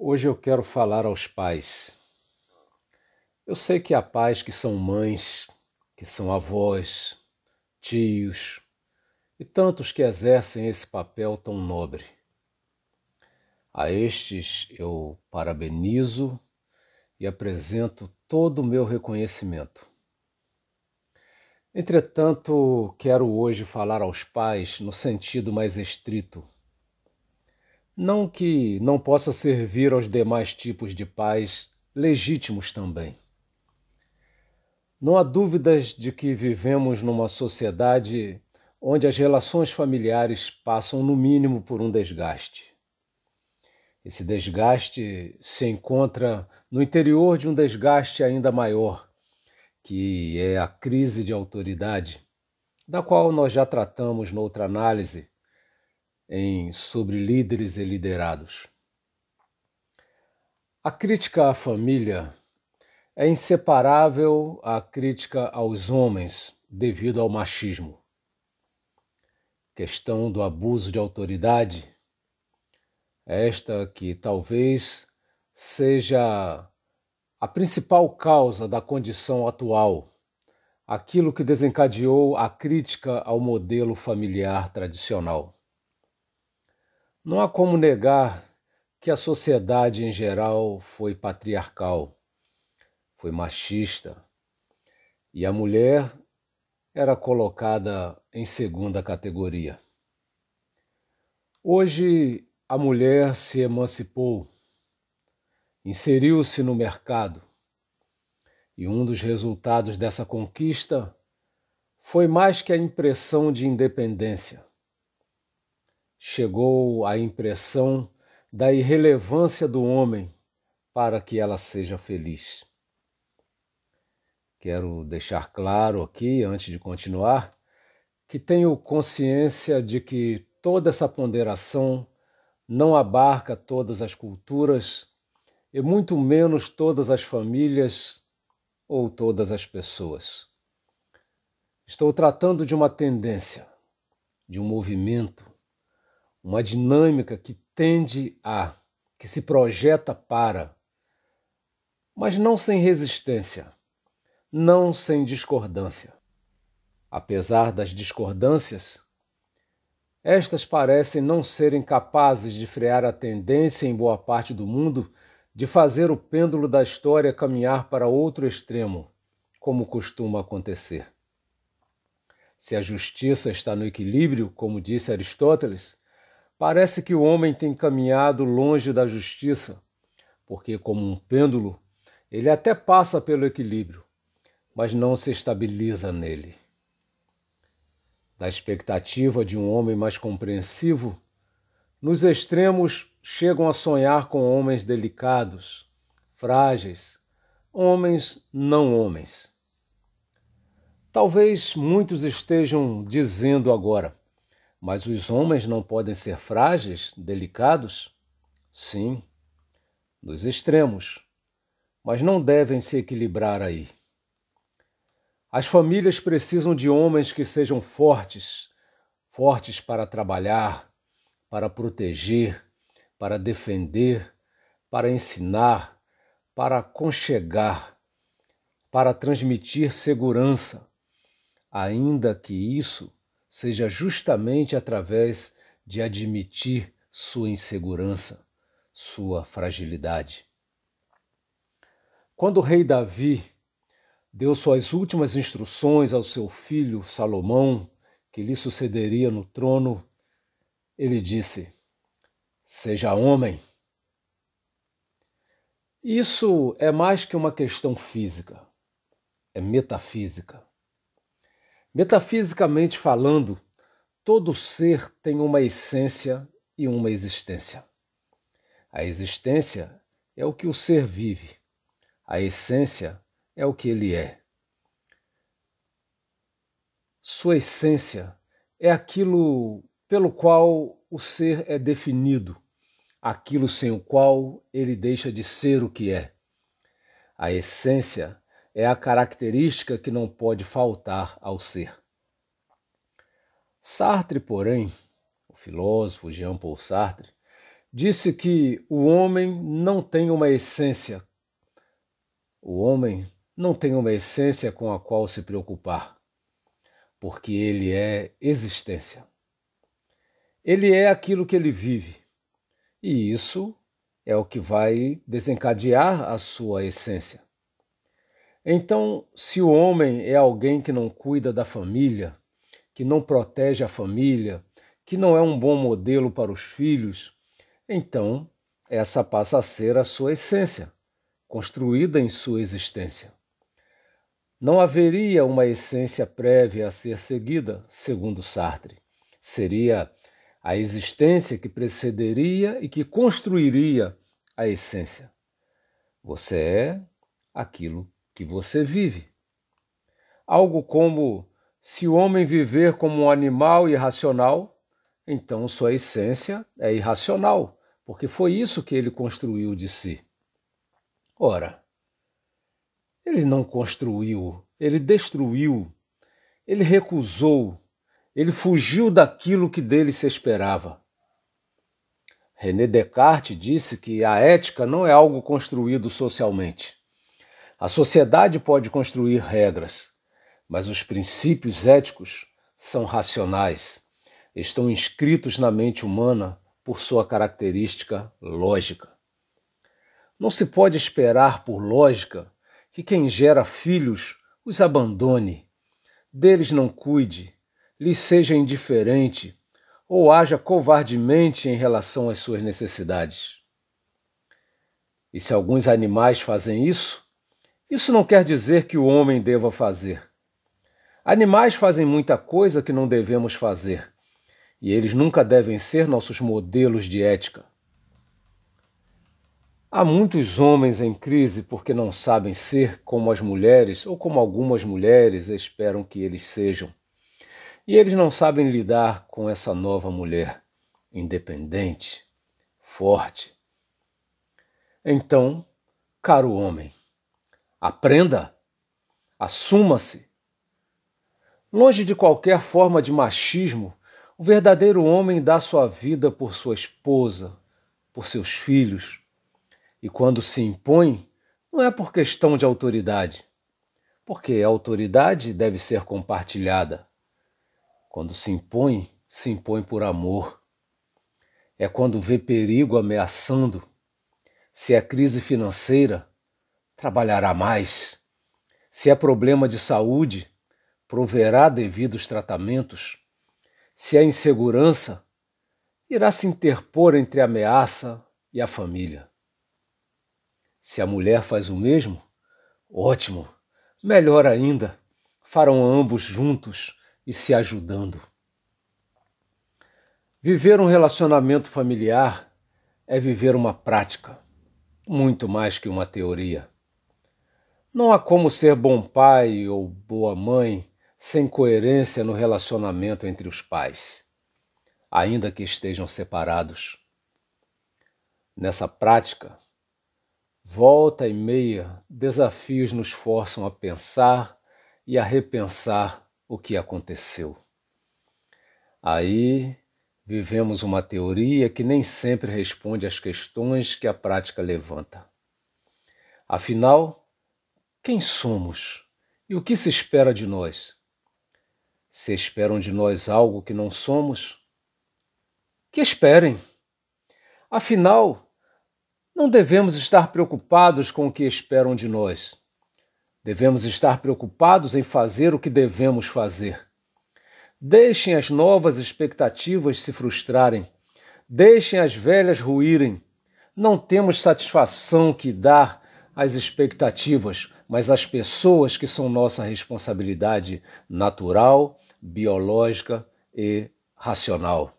Hoje eu quero falar aos pais. Eu sei que há pais que são mães, que são avós, tios e tantos que exercem esse papel tão nobre. A estes eu parabenizo e apresento todo o meu reconhecimento. Entretanto, quero hoje falar aos pais no sentido mais estrito não que não possa servir aos demais tipos de pais legítimos também. Não há dúvidas de que vivemos numa sociedade onde as relações familiares passam, no mínimo, por um desgaste. Esse desgaste se encontra no interior de um desgaste ainda maior, que é a crise de autoridade, da qual nós já tratamos noutra análise em Sobre Líderes e Liderados. A crítica à família é inseparável à crítica aos homens devido ao machismo. Questão do abuso de autoridade, esta que talvez seja a principal causa da condição atual, aquilo que desencadeou a crítica ao modelo familiar tradicional. Não há como negar que a sociedade em geral foi patriarcal, foi machista, e a mulher era colocada em segunda categoria. Hoje a mulher se emancipou, inseriu-se no mercado, e um dos resultados dessa conquista foi mais que a impressão de independência chegou a impressão da irrelevância do homem para que ela seja feliz. Quero deixar claro aqui, antes de continuar, que tenho consciência de que toda essa ponderação não abarca todas as culturas e muito menos todas as famílias ou todas as pessoas. Estou tratando de uma tendência, de um movimento, uma dinâmica que tende a, que se projeta para, mas não sem resistência, não sem discordância. Apesar das discordâncias, estas parecem não serem capazes de frear a tendência em boa parte do mundo de fazer o pêndulo da história caminhar para outro extremo, como costuma acontecer. Se a justiça está no equilíbrio, como disse Aristóteles, Parece que o homem tem caminhado longe da justiça, porque, como um pêndulo, ele até passa pelo equilíbrio, mas não se estabiliza nele. Da expectativa de um homem mais compreensivo, nos extremos chegam a sonhar com homens delicados, frágeis, homens não homens. Talvez muitos estejam dizendo agora: mas os homens não podem ser frágeis, delicados? Sim, nos extremos, mas não devem se equilibrar aí. As famílias precisam de homens que sejam fortes, fortes para trabalhar, para proteger, para defender, para ensinar, para aconchegar, para transmitir segurança, ainda que isso seja justamente através de admitir sua insegurança, sua fragilidade. Quando o rei Davi deu suas últimas instruções ao seu filho Salomão, que lhe sucederia no trono, ele disse: Seja homem. Isso é mais que uma questão física, é metafísica. Metafisicamente falando, todo ser tem uma essência e uma existência. A existência é o que o ser vive, a essência é o que ele é. Sua essência é aquilo pelo qual o ser é definido, aquilo sem o qual ele deixa de ser o que é. A essência é a característica que não pode faltar ao ser. Sartre, porém, o filósofo Jean Paul Sartre, disse que o homem não tem uma essência. O homem não tem uma essência com a qual se preocupar, porque ele é existência. Ele é aquilo que ele vive, e isso é o que vai desencadear a sua essência. Então, se o homem é alguém que não cuida da família, que não protege a família, que não é um bom modelo para os filhos, então essa passa a ser a sua essência, construída em sua existência. Não haveria uma essência prévia a ser seguida, segundo Sartre. Seria a existência que precederia e que construiria a essência. Você é aquilo que você vive. Algo como se o homem viver como um animal irracional, então sua essência é irracional, porque foi isso que ele construiu de si. Ora, ele não construiu, ele destruiu, ele recusou, ele fugiu daquilo que dele se esperava. René Descartes disse que a ética não é algo construído socialmente. A sociedade pode construir regras, mas os princípios éticos são racionais, estão inscritos na mente humana por sua característica lógica. Não se pode esperar por lógica que quem gera filhos os abandone, deles não cuide, lhes seja indiferente ou haja covardemente em relação às suas necessidades. E se alguns animais fazem isso, isso não quer dizer que o homem deva fazer. Animais fazem muita coisa que não devemos fazer, e eles nunca devem ser nossos modelos de ética. Há muitos homens em crise porque não sabem ser como as mulheres ou como algumas mulheres esperam que eles sejam. E eles não sabem lidar com essa nova mulher, independente, forte. Então, caro homem, aprenda, assuma-se. Longe de qualquer forma de machismo, o verdadeiro homem dá sua vida por sua esposa, por seus filhos e quando se impõe, não é por questão de autoridade, porque a autoridade deve ser compartilhada. Quando se impõe, se impõe por amor. É quando vê perigo ameaçando. Se é crise financeira, trabalhará mais. Se é problema de saúde, proverá devidos tratamentos. Se é insegurança, irá se interpor entre a ameaça e a família. Se a mulher faz o mesmo, ótimo, melhor ainda, farão ambos juntos e se ajudando. Viver um relacionamento familiar é viver uma prática, muito mais que uma teoria. Não há como ser bom pai ou boa mãe sem coerência no relacionamento entre os pais, ainda que estejam separados. Nessa prática, Volta e meia, desafios nos forçam a pensar e a repensar o que aconteceu. Aí vivemos uma teoria que nem sempre responde às questões que a prática levanta. Afinal, quem somos e o que se espera de nós? Se esperam de nós algo que não somos, que esperem. Afinal, não devemos estar preocupados com o que esperam de nós. Devemos estar preocupados em fazer o que devemos fazer. Deixem as novas expectativas se frustrarem. Deixem as velhas ruírem. Não temos satisfação que dar às expectativas, mas às pessoas que são nossa responsabilidade natural, biológica e racional.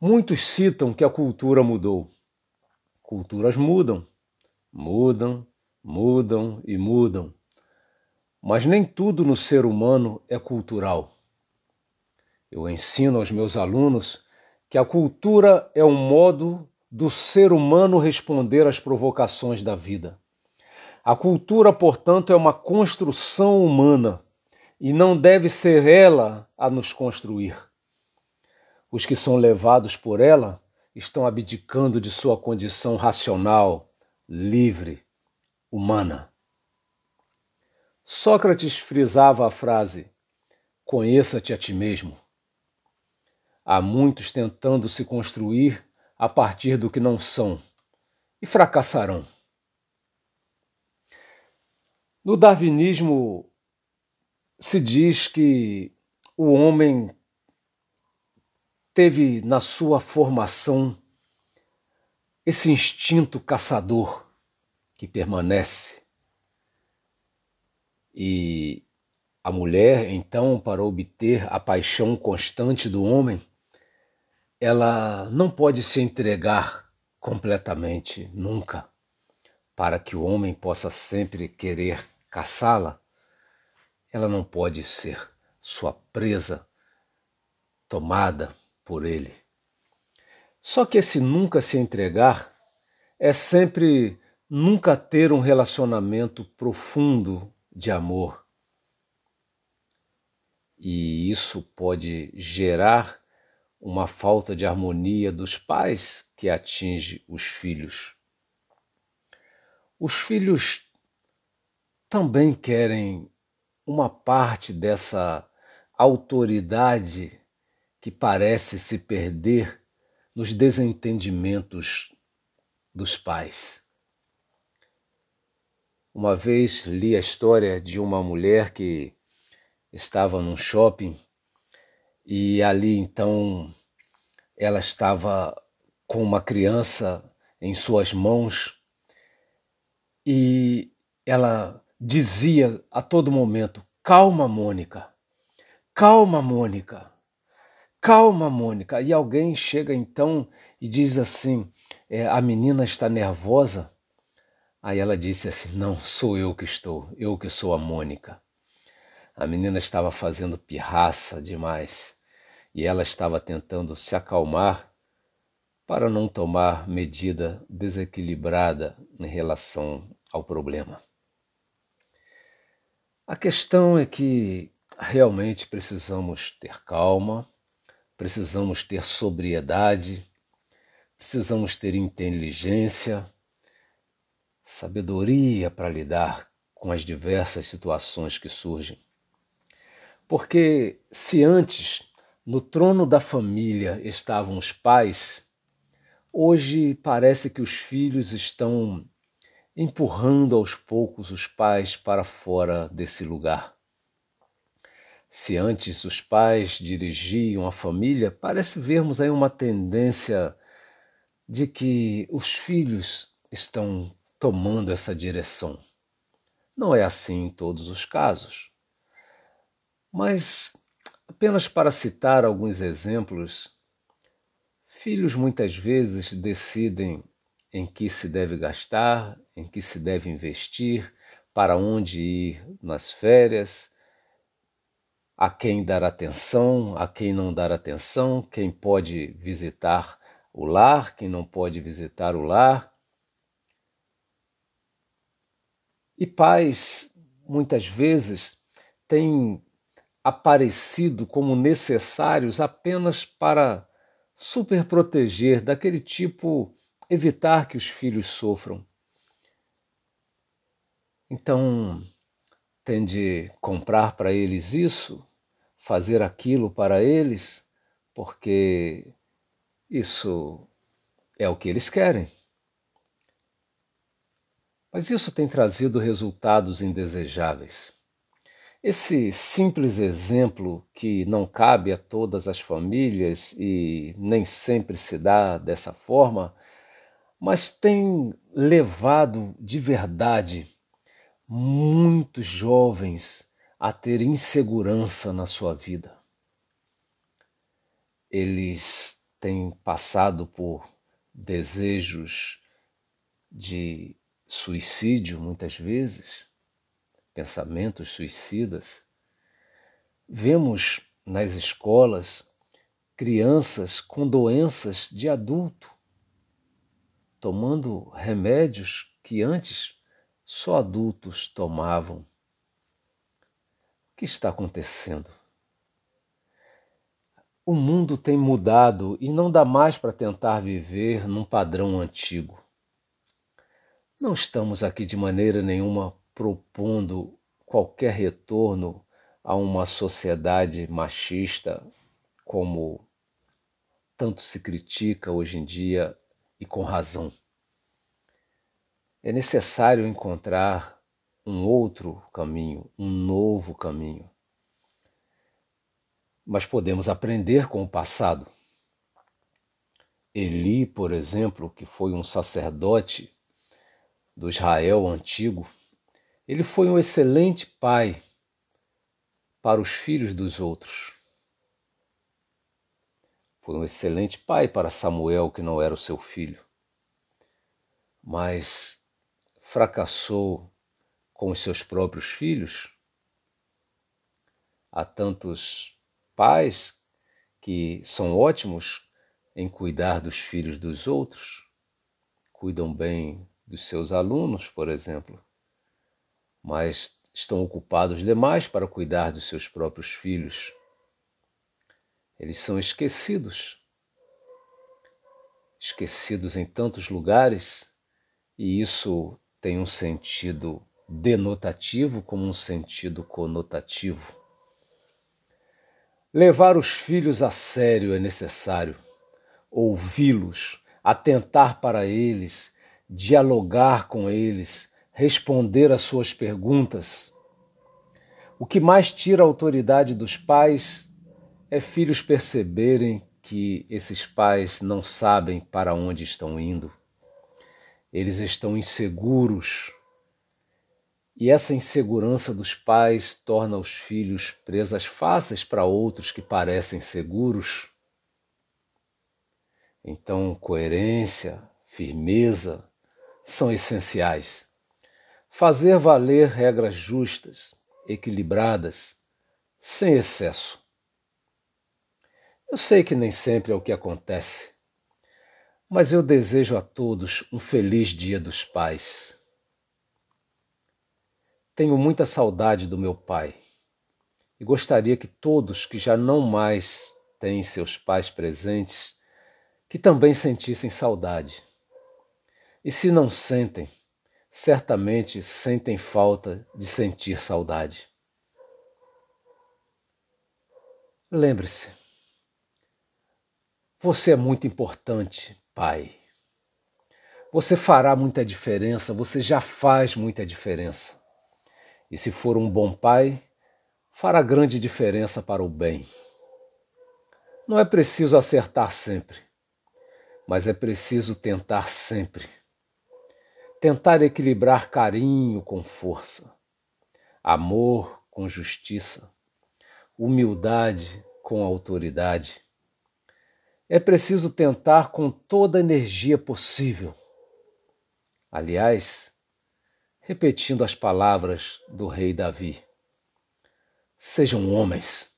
Muitos citam que a cultura mudou. Culturas mudam, mudam, mudam e mudam. Mas nem tudo no ser humano é cultural. Eu ensino aos meus alunos que a cultura é um modo do ser humano responder às provocações da vida. A cultura, portanto, é uma construção humana e não deve ser ela a nos construir. Os que são levados por ela estão abdicando de sua condição racional, livre, humana. Sócrates frisava a frase: Conheça-te a ti mesmo. Há muitos tentando se construir a partir do que não são e fracassarão. No darwinismo se diz que o homem teve na sua formação esse instinto caçador que permanece. E a mulher, então, para obter a paixão constante do homem, ela não pode se entregar completamente, nunca, para que o homem possa sempre querer caçá-la. Ela não pode ser sua presa, tomada por ele. Só que esse nunca se entregar é sempre nunca ter um relacionamento profundo de amor. E isso pode gerar uma falta de harmonia dos pais que atinge os filhos. Os filhos também querem uma parte dessa autoridade que parece se perder nos desentendimentos dos pais. Uma vez li a história de uma mulher que estava num shopping e ali então ela estava com uma criança em suas mãos e ela dizia a todo momento: Calma, Mônica, calma, Mônica. Calma, Mônica. E alguém chega então e diz assim: é, a menina está nervosa. Aí ela disse assim: Não, sou eu que estou, eu que sou a Mônica. A menina estava fazendo pirraça demais e ela estava tentando se acalmar para não tomar medida desequilibrada em relação ao problema. A questão é que realmente precisamos ter calma, precisamos ter sobriedade, precisamos ter inteligência, sabedoria para lidar com as diversas situações que surgem. Porque se antes no trono da família estavam os pais, hoje parece que os filhos estão empurrando aos poucos os pais para fora desse lugar. Se antes os pais dirigiam a família, parece vermos aí uma tendência de que os filhos estão tomando essa direção. Não é assim em todos os casos. Mas, apenas para citar alguns exemplos, filhos muitas vezes decidem em que se deve gastar, em que se deve investir, para onde ir nas férias a quem dar atenção, a quem não dar atenção, quem pode visitar o lar, quem não pode visitar o lar. E pais, muitas vezes, têm aparecido como necessários apenas para superproteger, daquele tipo, evitar que os filhos sofram. Então, tem de comprar para eles isso, fazer aquilo para eles, porque isso é o que eles querem. Mas isso tem trazido resultados indesejáveis. Esse simples exemplo, que não cabe a todas as famílias e nem sempre se dá dessa forma, mas tem levado de verdade muitos jovens a ter insegurança na sua vida. Eles têm passado por desejos de suicídio muitas vezes, pensamentos suicidas. Vemos nas escolas crianças com doenças de adulto, tomando remédios que antes só adultos tomavam. O que está acontecendo? O mundo tem mudado e não dá mais para tentar viver num padrão antigo. Não estamos aqui de maneira nenhuma propondo qualquer retorno a uma sociedade machista como tanto se critica hoje em dia e com razão. É necessário encontrar um outro caminho, um novo caminho mas podemos aprender com o passado. Eli, por exemplo, que foi um sacerdote do Israel antigo, ele foi um excelente pai para os filhos dos outros. Foi um excelente pai para Samuel, que não era o seu filho, mas fracassou com os seus próprios filhos. Há tantos pais que são ótimos em cuidar dos filhos dos outros, cuidam bem dos seus alunos, por exemplo, mas estão ocupados demais para cuidar dos seus próprios filhos. Eles são esquecidos, esquecidos em tantos lugares, e isso tem um sentido denotativo como um sentido conotativo. Levar os filhos a sério é necessário, ouvi-los, atentar para eles, dialogar com eles, responder às suas perguntas. O que mais tira a autoridade dos pais é filhos perceberem que esses pais não sabem para onde estão indo. Eles estão inseguros e essa insegurança dos pais torna os filhos presas fáceis para outros que parecem seguros. Então, coerência, firmeza são essenciais. Fazer valer regras justas, equilibradas, sem excesso. Eu sei que nem sempre é o que acontece, mas eu desejo a todos um feliz Dia dos Pais. Tenho muita saudade do meu pai e gostaria que todos que já não mais têm seus pais presentes, que também sentissem saudade. E se não sentem, certamente sentem falta de sentir saudade. Lembre-se, você é muito importante, pai. Você fará muita diferença, você já faz muita diferença. E se for um bom pai, fará grande diferença para o bem. Não é preciso acertar sempre, mas é preciso tentar sempre. Tentar equilibrar carinho com força, amor com justiça, humildade com autoridade. É preciso tentar com toda a energia possível. Aliás, repetindo as palavras do rei Davi: Sejam homens.